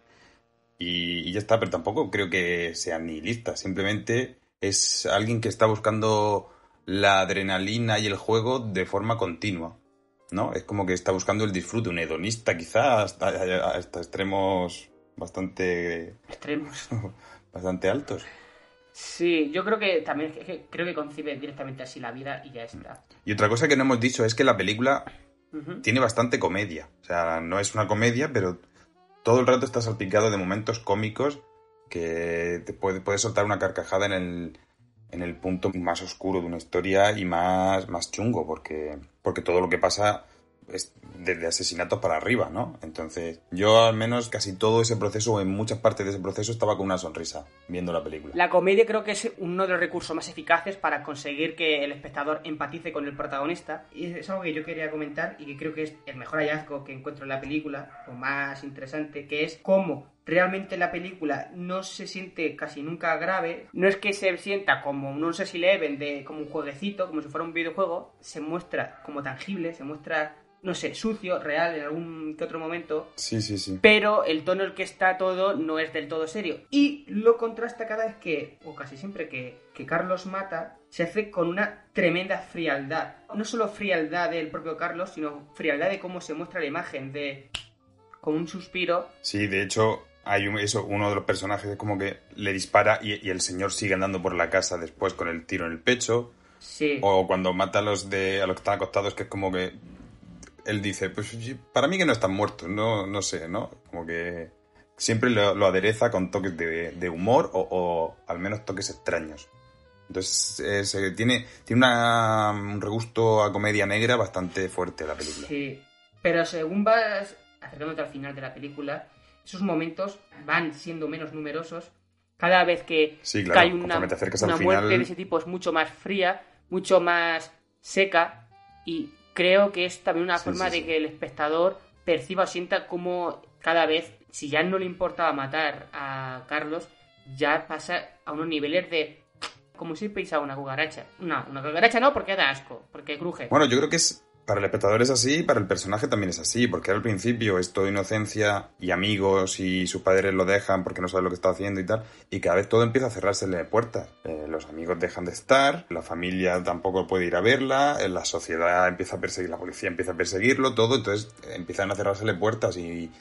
y, ya está, pero tampoco creo que sea nihilista, simplemente es alguien que está buscando la adrenalina y el juego de forma continua, ¿no? Es como que está buscando el disfrute, un hedonista quizá hasta, hasta extremos bastante, Extremos. bastante altos. Sí, yo creo que también creo que concibe directamente así la vida y ya está. Y otra cosa que no hemos dicho es que la película tiene bastante comedia. O sea, no es una comedia, pero todo el rato está salpicado de momentos cómicos que te puede, puede soltar una carcajada en el, en el punto más oscuro de una historia y más, más chungo, porque, porque todo lo que pasa es desde asesinatos para arriba, ¿no? Entonces, yo al menos casi todo ese proceso, o en muchas partes de ese proceso, estaba con una sonrisa viendo la película. La comedia creo que es uno de los recursos más eficaces para conseguir que el espectador empatice con el protagonista. Y es algo que yo quería comentar y que creo que es el mejor hallazgo que encuentro en la película, o más interesante, que es cómo realmente la película no se siente casi nunca grave. No es que se sienta como un No sé si Eleven, de como un jueguecito, como si fuera un videojuego. Se muestra como tangible, se muestra, no sé, sucio, real en algún que otro momento Sí, sí, sí. pero el tono en el que está todo no es del todo serio. Y lo contrasta cada vez que, o casi siempre que, que Carlos mata, se hace con una tremenda frialdad. No solo frialdad del propio Carlos, sino frialdad de cómo se muestra la imagen, de con un suspiro. Sí, de hecho, hay un- eso, uno de los personajes es como que le dispara y, y el señor sigue andando por la casa después con el tiro en el pecho. Sí. O cuando mata a los de a los que están acostados, que es como que él dice, pues para mí que no están muertos, no, no sé, ¿no? Como que siempre lo, lo adereza con toques de, de humor o, o al menos toques extraños. Entonces eh, se- tiene, tiene una- un regusto a comedia negra bastante fuerte la película. Sí, pero según vas acercándote al final de la película, esos momentos van siendo menos numerosos. Cada vez que Sí, claro, cae una, una final- muerte de ese tipo es mucho más fría, mucho más seca y creo que es también una Sí, forma sí, de que el espectador perciba o sienta como cada vez, si ya no le importaba matar a Carlos, ya pasa a unos niveles de como si pisaba una cucaracha. No, una cucaracha no, porque da asco, porque cruje. Bueno, yo creo que es para el espectador es así para el personaje también es así, porque al principio es todo inocencia y amigos y sus padres lo dejan porque no sabe lo que está haciendo y tal, y cada vez todo empieza a cerrársele puertas. Eh, los amigos dejan de estar, la familia tampoco puede ir a verla, eh, la sociedad empieza a perseguir, la policía empieza a perseguirlo, todo, entonces empiezan a cerrársele puertas y,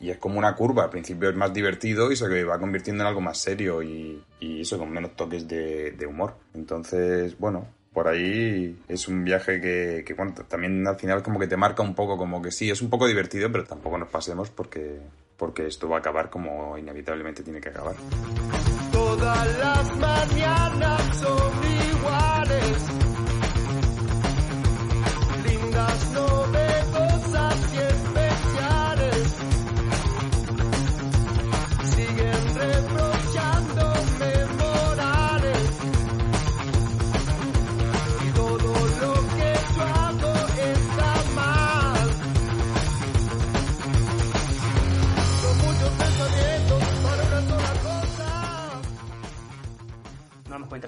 y es como una curva. Al principio es más divertido y se va convirtiendo en algo más serio y, y eso con menos toques de, de humor. Entonces, bueno, por ahí es un viaje que, bueno, también al final como que te marca un poco como que sí, es un poco divertido, pero tampoco nos pasemos porque, porque esto va a acabar como inevitablemente tiene que acabar.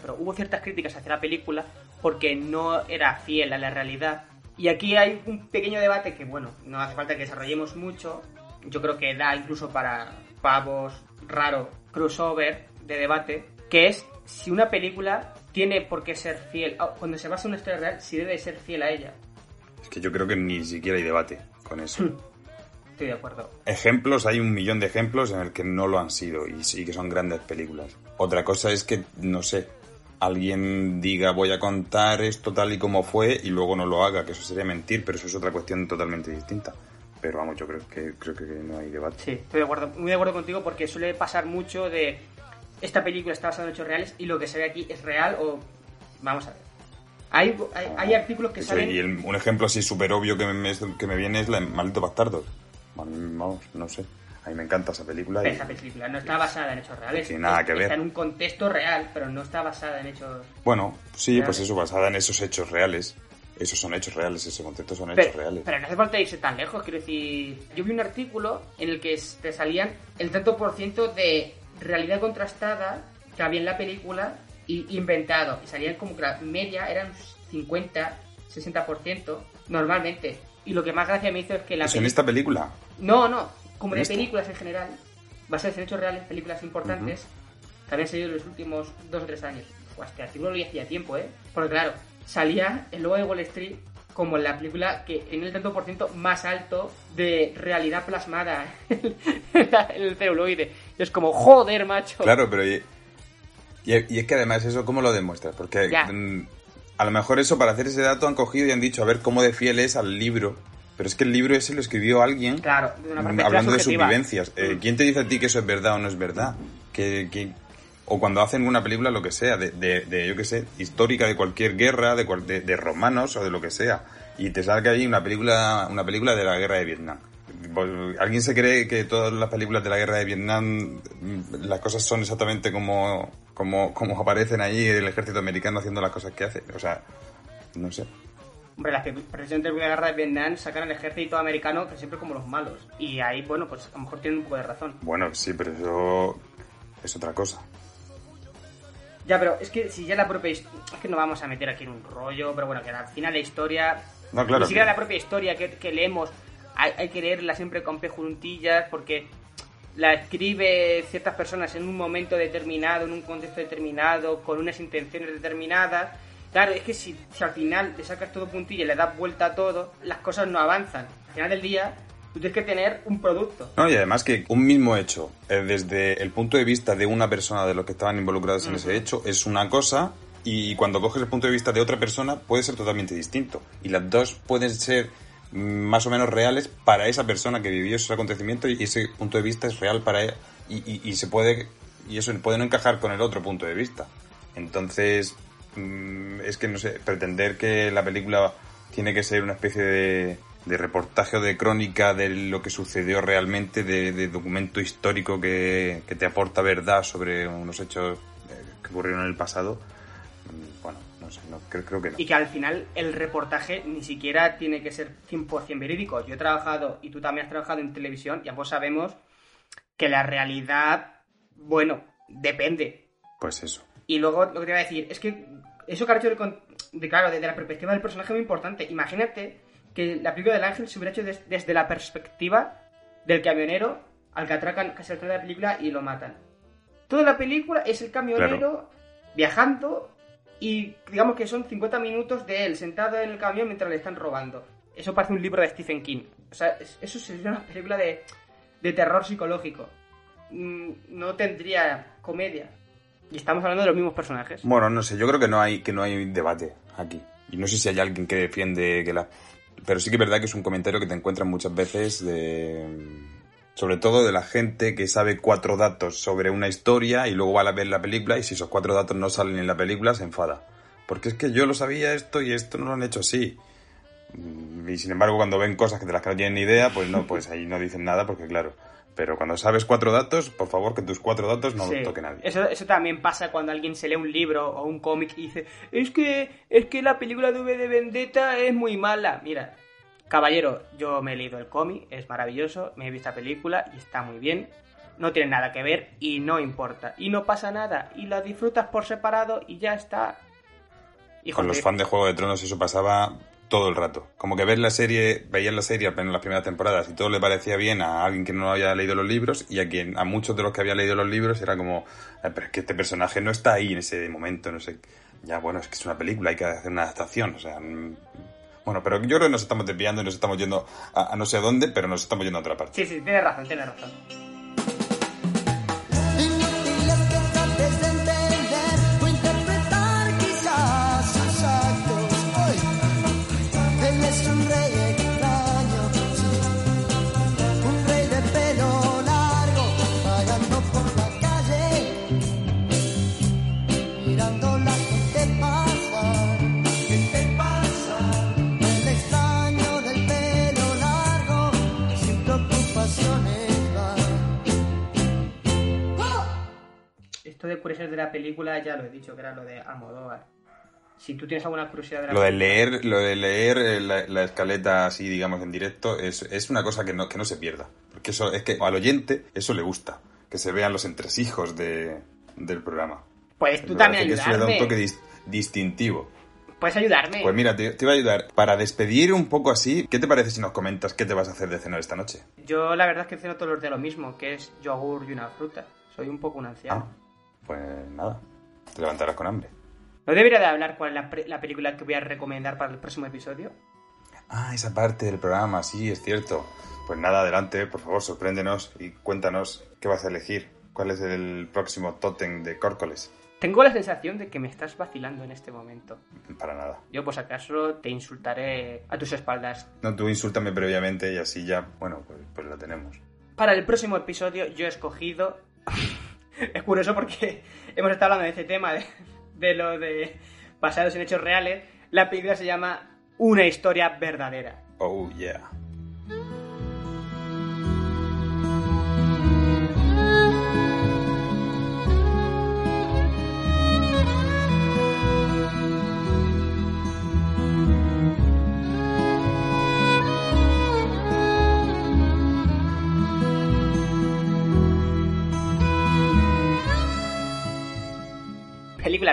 Pero hubo ciertas críticas hacia la película porque no era fiel a la realidad. Y aquí hay un pequeño debate que, bueno, no hace falta que desarrollemos mucho. Yo creo que da incluso para pavos raro crossover de debate, que es si una película tiene por qué ser fiel, o cuando se basa en una historia real, si debe ser fiel a ella. Es que yo creo que ni siquiera hay debate con eso. Estoy de acuerdo. Ejemplos, hay un millón de ejemplos en el que no lo han sido y sí que son grandes películas. Otra cosa es que, no sé, alguien diga voy a contar esto tal y como fue y luego no lo haga, que eso sería mentir, pero eso es otra cuestión totalmente distinta. Pero vamos, yo creo que creo que no hay debate. Sí, estoy de acuerdo, muy de acuerdo contigo porque suele pasar mucho de esta película está basada en hechos reales y lo que se ve aquí es real o vamos a ver. Hay, hay, hay artículos que Eso, salen y el- un ejemplo así súper obvio que me, que me viene es la Maldito Bastardo. Vamos, no sé. A mí me encanta esa película. y- esa película, no está basada en hechos reales. tiene nada que ver. Está en un contexto real, pero no está basada en hechos Bueno, sí, Reales. pues eso, basada en esos hechos reales. Esos son hechos reales, ese contexto son Pero, hechos reales. pero no hace falta irse tan lejos, quiero decir. Yo vi un artículo en el que te salían el tanto por ciento de realidad contrastada que había en la película y inventado. Y salían como que la media eran 50, 60% normalmente. Y lo que más gracia me hizo es que la Eso en peli- esta película. No, no, como ¿En de películas en general, basadas en hechos reales, películas importantes, que habían salido en los últimos dos o tres años. Buah, este artículo lo hacía tiempo, ¿eh? Porque claro, salía el logo de Wall Street como la película que en el tanto por ciento más alto de realidad plasmada en el celuloide. Y es como, joder, macho. Claro, pero y, y- y es que además eso, ¿cómo lo demuestras? Porque Ya. mm, a lo mejor eso, para hacer ese dato, han cogido y han dicho, a ver cómo de fiel es al libro. Pero es que el libro ese lo escribió alguien Claro, de una hablando de sus subjetiva. vivencias. Eh, Mm. ¿Quién te dice a ti que eso es verdad o no es verdad? Que, que- o cuando hacen una película, lo que sea, de, de, de, yo qué sé, histórica de cualquier guerra, de, cual- de, de romanos o de lo que sea. Y te salga ahí una película, una película de la guerra de Vietnam. Pues, ¿Alguien se cree que todas las películas de la guerra de Vietnam mm, las cosas son exactamente como, como, como aparecen ahí el ejército americano haciendo las cosas que hace? O sea, no sé. Hombre, las que precisamente en la guerra de Vietnam sacan al ejército americano siempre como los malos. Y ahí, bueno, pues a lo mejor tienen un poco de razón. Bueno, sí, pero eso es otra cosa. Ya, pero es que si ya la propia his- es que no vamos a meter aquí en un rollo, pero bueno, que al final la historia, No, claro. ni siquiera que- la propia historia que, que leemos, hay, hay que leerla siempre con pejuntillas porque la escribe ciertas personas en un momento determinado, en un contexto determinado, con unas intenciones determinadas. Claro, es que si, si al final le sacas todo puntilla y le das vuelta a todo, las cosas no avanzan. Al final del día, tú tienes que tener un producto. No, y además que un mismo hecho, eh, desde el punto de vista de una persona de los que estaban involucrados en ese hecho, es una cosa y cuando coges el punto de vista de otra persona puede ser totalmente distinto. Y las dos pueden ser más o menos reales para esa persona que vivió esos acontecimientos y ese punto de vista es real para ella y, y- y se puede y eso puede no encajar con el otro punto de vista. Entonces, es que no sé, pretender que la película tiene que ser una especie de, de reportaje o de crónica de lo que sucedió realmente, de, de documento histórico que, que te aporta verdad sobre unos hechos eh, que ocurrieron en el pasado. mm, Bueno, no sé, no, creo, creo que no. Y que al final el reportaje ni siquiera tiene que ser 100% verídico. Yo he trabajado, y tú también has trabajado en televisión, y ambos sabemos que la realidad, bueno, depende. Pues eso. Y luego lo que te iba a decir es que eso que has hecho de, con- de, claro, desde la perspectiva del personaje es muy importante. Imagínate que la película del ángel se hubiera hecho des- desde la perspectiva del camionero al que atracan casi al final de la película y lo matan. Toda la película es el camionero viajando y digamos que son 50 minutos de él sentado en el camión mientras le están robando. Eso parece un libro de Stephen King. O sea, es- eso sería una película de, de terror psicológico. Mm, No tendría comedia. Y estamos hablando de los mismos personajes. Bueno, no sé, yo creo que no hay que no hay debate aquí. Y no sé si hay alguien que defiende que la pero sí que es verdad que es un comentario que te encuentras muchas veces de sobre todo de la gente que sabe cuatro datos sobre una historia y luego va a ver la película y si esos cuatro datos no salen en la película se enfada. Porque es que yo lo sabía esto y esto no lo han hecho así. Mm, Y sin embargo, cuando ven cosas que de las que no tienen ni idea, pues no, pues ahí no dicen nada porque claro. Pero cuando sabes cuatro datos, por favor que tus cuatro datos no Sí. los toque nadie. Eso, eso también pasa cuando alguien se lee un libro o un cómic y dice, es que, es que la película de V de Vendetta es muy mala. Mira, caballero, yo me he leído el cómic, es maravilloso, me he visto la película y está muy bien. No tiene nada que ver y no importa. Y no pasa nada. Y la disfrutas por separado y ya está. Hijo Con los fans de Juego de Tronos eso pasaba todo el rato. Como que ves la serie, veías la serie apenas las primeras temporadas y todo le parecía bien a alguien que no había leído los libros y a quien a muchos de los que había leído los libros era como, "Eh, pero es que este personaje no está ahí en ese momento, no sé. Ya, bueno, es que es una película, hay que hacer una adaptación, o sea... mm, Bueno, pero yo creo que nos estamos desviando y nos estamos yendo a, a no sé dónde, pero nos estamos yendo a otra parte. Sí, sí, tienes razón, tienes razón. Película ya lo he dicho, que era lo de Almodóvar. Si tú tienes alguna curiosidad de la Lo de leer, lo de leer eh, la, la escaleta así, digamos, en directo, es, es una cosa que no, que no se pierda. Porque eso es que al oyente eso le gusta, que se vean los entresijos de, del programa. Puedes tú también parece que eso le da un ayudarme. toque dis- distintivo. Puedes ayudarme. Pues mira, te, te iba a ayudar. Para despedir un poco así, ¿qué te parece si nos comentas qué te vas a hacer de cenar esta noche? Yo la verdad es que ceno todos los días lo mismo, que es yogur y una fruta. Soy un poco un anciano. Ah, pues nada, te levantarás con hambre. ¿No debería de hablar cuál es la, la película que voy a recomendar para el próximo episodio? Ah, esa parte del programa, sí, es cierto. Pues nada, adelante, por favor, sorpréndenos y cuéntanos qué vas a elegir. ¿Cuál es el próximo tótem de Córcoles? Tengo la sensación de que me estás vacilando en este momento. Para nada. Yo, pues acaso, te insultaré a tus espaldas. No, tú insúltame previamente y así ya, bueno, pues, pues la tenemos. Para el próximo episodio yo he escogido... es curioso porque hemos estado hablando de este tema, de, lo de basados en hechos reales. La película se llama Una historia verdadera. Oh, yeah.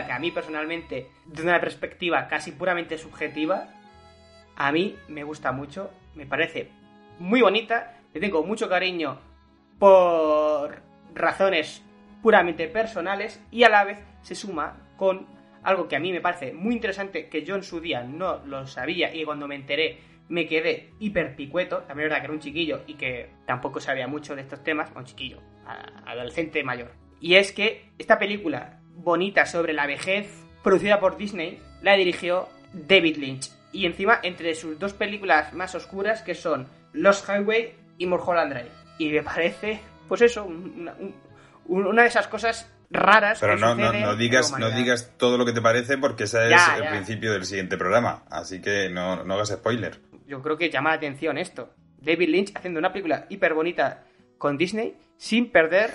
Que a mí personalmente, desde una perspectiva casi puramente subjetiva, a mí me gusta mucho, me parece muy bonita, le tengo mucho cariño por razones puramente personales y a la vez se suma con algo que a mí me parece muy interesante, que yo en su día no lo sabía y cuando me enteré me quedé hiper picueto, también es verdad que era un chiquillo y que tampoco sabía mucho de estos temas, un chiquillo, adolescente mayor. Y es que esta película bonita sobre la vejez, producida por Disney, la dirigió David Lynch. Y encima entre sus dos películas más oscuras que son Lost Highway y Mulholland Drive. Y me parece, pues eso, una, un- una de esas cosas raras Pero que no, no, no digas, no digas todo lo que te parece porque ese Ya, es el principio del siguiente programa. Así que no, no hagas spoiler. Yo creo que llama la atención esto. David Lynch haciendo una película hiper bonita con Disney sin perder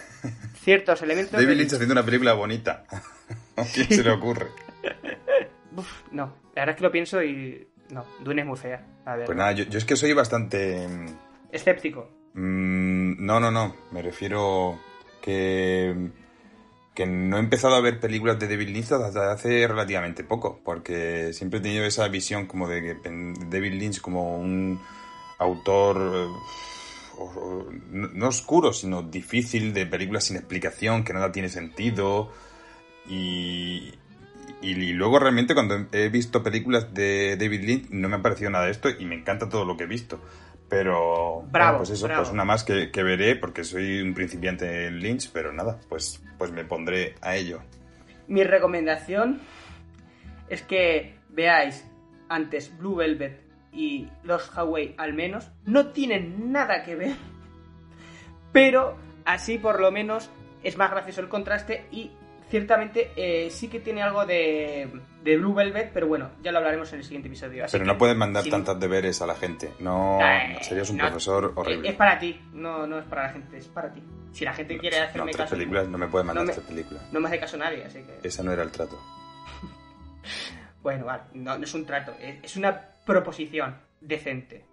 ciertos elementos. David Lynch haciendo una película bonita. ¿A quién se le ocurre? Uf, no, la verdad es que lo pienso y. No, Dune es muy fea. A ver, Pues nada, yo, yo es que soy bastante... mm, escéptico. Mm, no, no, no. Me refiero que, que no he empezado a ver películas de David Lynch hasta hace relativamente poco, porque siempre he tenido esa visión como de que David Lynch como un autor eh, o- no no oscuro, sino difícil, de películas sin explicación, que nada tiene sentido. Y, y, y luego realmente cuando he visto películas de David Lynch no me ha parecido nada de esto y me encanta todo lo que he visto. Pero Bravo, bueno, pues eso, bravo. pues una más que, que veré porque soy un principiante en Lynch, pero nada, pues, pues me pondré a ello. Mi recomendación es que veáis antes Blue Velvet y Los Hawaii al menos. No tienen nada que ver, pero así por lo menos es más gracioso el contraste y ciertamente eh, sí que tiene algo de, de Blue Velvet, pero bueno, ya lo hablaremos en el siguiente episodio. Así Pero que, no puedes mandar si- tantos deberes a la gente. No, Eh, serías un no, profesor Es, horrible. es para ti, no, no es para la gente, es para ti. Si la gente quiere no, hacerme tres caso, películas, no me puedes mandar tres películas. no me hace caso nadie, así que... Esa no era el trato. Bueno, vale, no, no es un trato, es, es una proposición decente.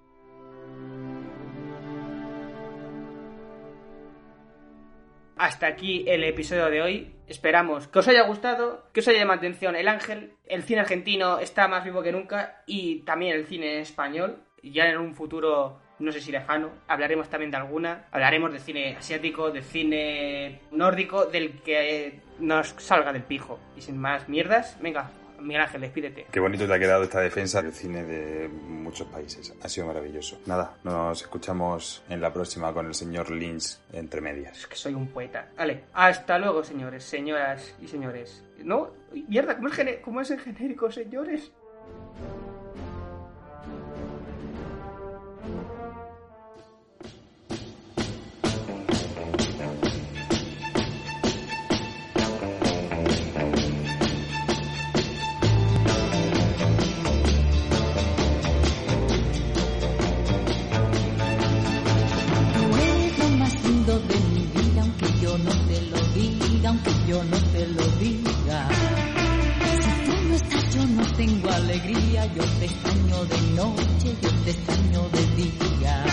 Hasta aquí el episodio de hoy. Esperamos que os haya gustado, que os haya llamado atención el ángel. El cine argentino está más vivo que nunca y también el cine español. Ya en un futuro, no sé si lejano, hablaremos también de alguna. Hablaremos de cine asiático, de cine nórdico, del que nos salga del pijo. Y sin más mierdas, venga, Miguel Ángel, despídete. Qué bonito te ha quedado esta defensa del cine de muchos países. Ha sido maravilloso. Nada, nos escuchamos en la próxima con el señor Lynch entre medias. Es que soy un poeta. Vale, hasta luego, señores, señoras y señores. ¿No? Uy, Mierda, ¿cómo es, cómo es en genérico, señores? Alegría, yo te extraño de noche, yo te extraño de día.